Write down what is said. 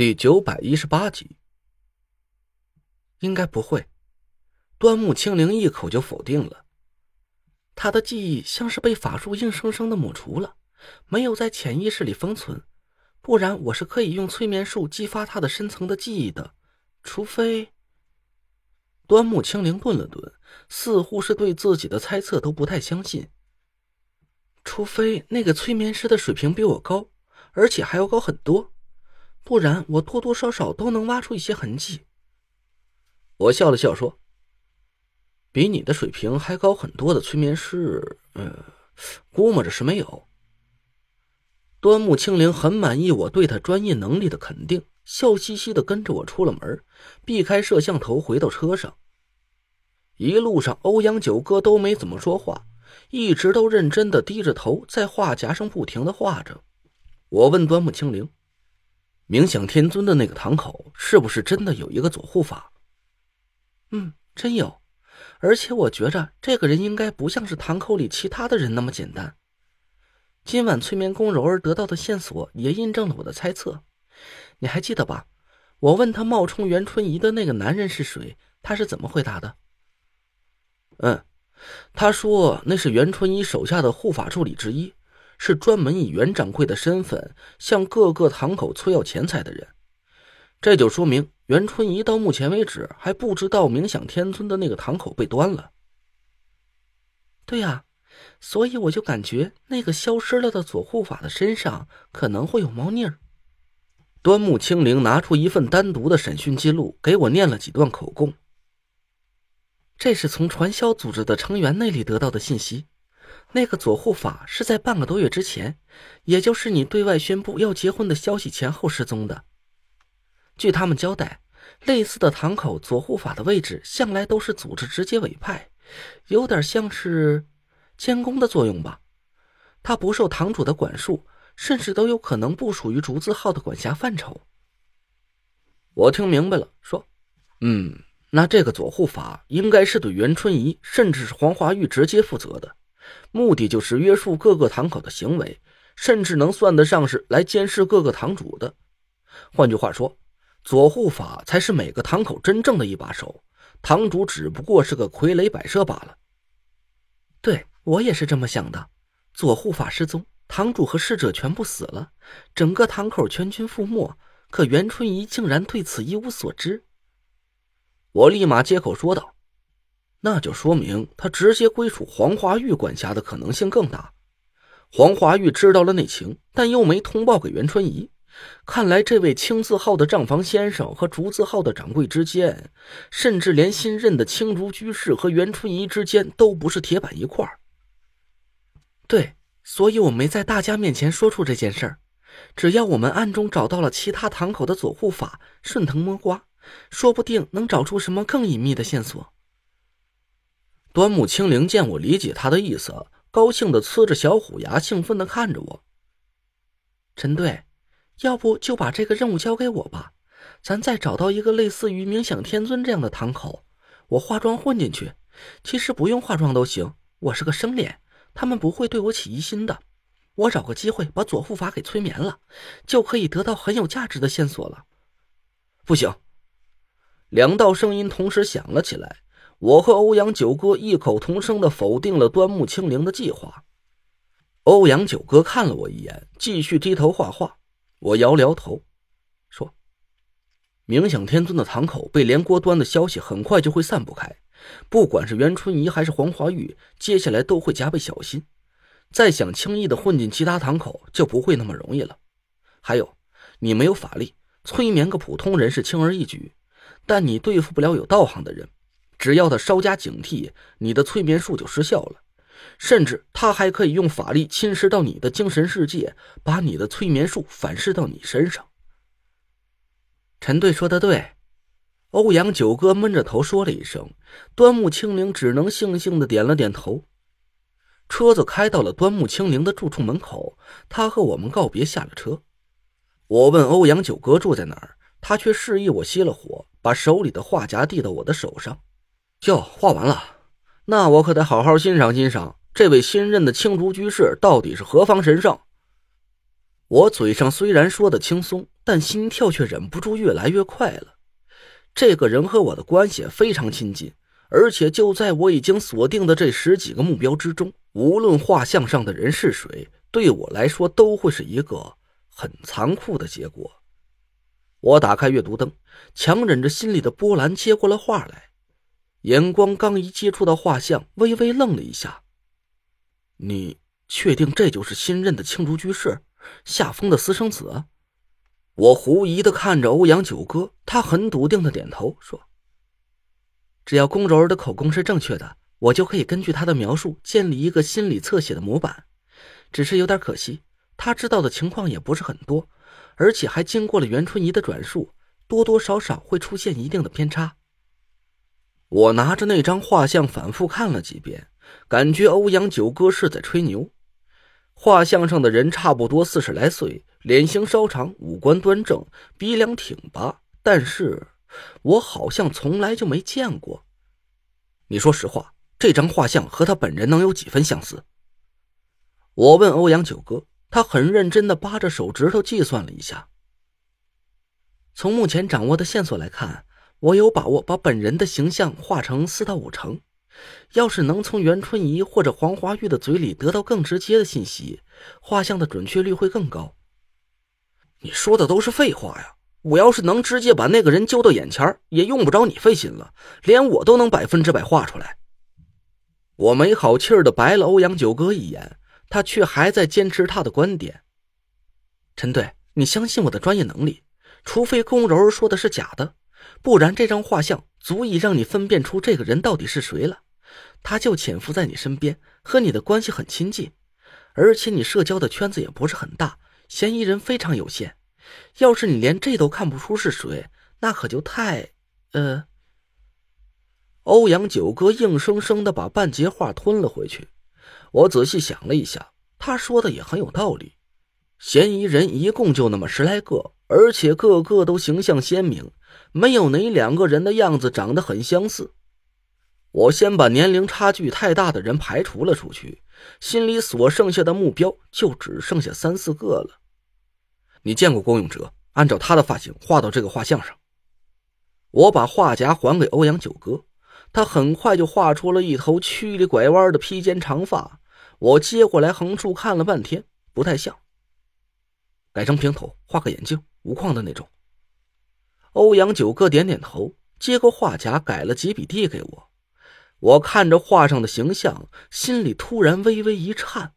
第九百一十八集，应该不会。端木清灵一口就否定了。他的记忆像是被法术硬生生的抹除了，没有在潜意识里封存。不然，我是可以用催眠术激发他的深层的记忆的。除非……端木清灵顿了顿，似乎是对自己的猜测都不太相信。除非那个催眠师的水平比我高，而且还要高很多。不然，我多多少少都能挖出一些痕迹。我笑了笑说：“比你的水平还高很多的催眠师，嗯，估摸着是没有。”端木清灵很满意我对他专业能力的肯定，笑嘻嘻的跟着我出了门，避开摄像头，回到车上。一路上，欧阳九哥都没怎么说话，一直都认真的低着头在画夹上不停的画着。我问端木清灵。冥想天尊的那个堂口是不是真的有一个左护法？嗯，真有，而且我觉着这个人应该不像是堂口里其他的人那么简单。今晚催眠宫柔儿得到的线索也印证了我的猜测。你还记得吧？我问他冒充袁春怡的那个男人是谁，他是怎么回答的？嗯，他说那是袁春怡手下的护法助理之一。是专门以袁掌柜的身份向各个堂口催要钱财的人，这就说明袁春怡到目前为止还不知道冥想天尊的那个堂口被端了。对呀，所以我就感觉那个消失了的左护法的身上可能会有猫腻儿。端木清灵拿出一份单独的审讯记录，给我念了几段口供。这是从传销组织的成员那里得到的信息。那个左护法是在半个多月之前，也就是你对外宣布要结婚的消息前后失踪的。据他们交代，类似的堂口左护法的位置向来都是组织直接委派，有点像是监工的作用吧。他不受堂主的管束，甚至都有可能不属于竹字号的管辖范畴。我听明白了，说：“嗯，那这个左护法应该是对袁春怡，甚至是黄华玉直接负责的。”目的就是约束各个堂口的行为，甚至能算得上是来监视各个堂主的。换句话说，左护法才是每个堂口真正的一把手，堂主只不过是个傀儡摆设罢了。对我也是这么想的。左护法失踪，堂主和侍者全部死了，整个堂口全军覆没。可袁春怡竟然对此一无所知。我立马接口说道。那就说明他直接归属黄华玉管辖的可能性更大。黄华玉知道了内情，但又没通报给袁春怡。看来，这位青字号的账房先生和竹字号的掌柜之间，甚至连新任的青竹居士和袁春怡之间，都不是铁板一块儿对，所以我没在大家面前说出这件事儿。只要我们暗中找到了其他堂口的左护法，顺藤摸瓜，说不定能找出什么更隐秘的线索。端木清灵见我理解他的意思，高兴的呲着小虎牙，兴奋的看着我。陈队，要不就把这个任务交给我吧，咱再找到一个类似于冥想天尊这样的堂口，我化妆混进去。其实不用化妆都行，我是个生脸，他们不会对我起疑心的。我找个机会把左护法给催眠了，就可以得到很有价值的线索了。不行，两道声音同时响了起来。我和欧阳九哥异口同声的否定了端木清灵的计划。欧阳九哥看了我一眼，继续低头画画。我摇了摇头，说：“冥想天尊的堂口被连锅端的消息很快就会散不开，不管是袁春怡还是黄华玉，接下来都会加倍小心。再想轻易的混进其他堂口，就不会那么容易了。还有，你没有法力，催眠个普通人是轻而易举，但你对付不了有道行的人。”只要他稍加警惕，你的催眠术就失效了。甚至他还可以用法力侵蚀到你的精神世界，把你的催眠术反噬到你身上。陈队说的对，欧阳九哥闷着头说了一声，端木清灵只能悻悻的点了点头。车子开到了端木清灵的住处门口，他和我们告别，下了车。我问欧阳九哥住在哪儿，他却示意我熄了火，把手里的画夹递到我的手上。哟画完了，那我可得好好欣赏欣赏这位新任的青竹居士到底是何方神圣。我嘴上虽然说的轻松，但心跳却忍不住越来越快了。这个人和我的关系非常亲近，而且就在我已经锁定的这十几个目标之中，无论画像上的人是谁，对我来说都会是一个很残酷的结果。我打开阅读灯，强忍着心里的波澜接过了画来，眼光刚一接触到画像，微微愣了一下。你确定这就是新任的青竹居士，夏风的私生子？我狐疑的看着欧阳九哥，他很笃定的点头说：“只要宫柔儿的口供是正确的，我就可以根据他的描述建立一个心理侧写的模板。只是有点可惜，他知道的情况也不是很多。”而且还经过了袁春怡的转述，多多少少会出现一定的偏差。我拿着那张画像反复看了几遍，感觉欧阳九哥是在吹牛。画像上的人差不多四十来岁，脸型稍长，五官端正，鼻梁挺拔，但是我好像从来就没见过。你说实话，这张画像和他本人能有几分相似？我问欧阳九哥。他很认真的扒着手指头计算了一下。从目前掌握的线索来看，我有把握把本人的形象画成四到五成。要是能从袁春怡或者黄华玉的嘴里得到更直接的信息，画像的准确率会更高。你说的都是废话呀！我要是能直接把那个人揪到眼前，也用不着你费心了，连我都能百分之百画出来。我没好气的白了欧阳九哥一眼。他却还在坚持他的观点。陈队，你相信我的专业能力，除非龚柔说的是假的，不然这张画像足以让你分辨出这个人到底是谁了。他就潜伏在你身边，和你的关系很亲近，而且你社交的圈子也不是很大，嫌疑人非常有限。要是你连这都看不出是谁，那可就太……呃……欧阳九哥硬生生的把半截话吞了回去。我仔细想了一下，他说的也很有道理。嫌疑人一共就那么十来个，而且个个都形象鲜明，没有哪两个人的样子长得很相似。我先把年龄差距太大的人排除了出去，心里所剩下的目标就只剩下三四个了。你见过郭永哲？按照他的发型画到这个画像上。我把画夹还给欧阳九哥，他很快就画出了一头曲里拐弯的披肩长发。我接过来横竖看了半天，不太像。改成平头，画个眼镜，无框的那种。欧阳九哥点点头，接过画夹，改了几笔递给我。我看着画上的形象，心里突然微微一颤。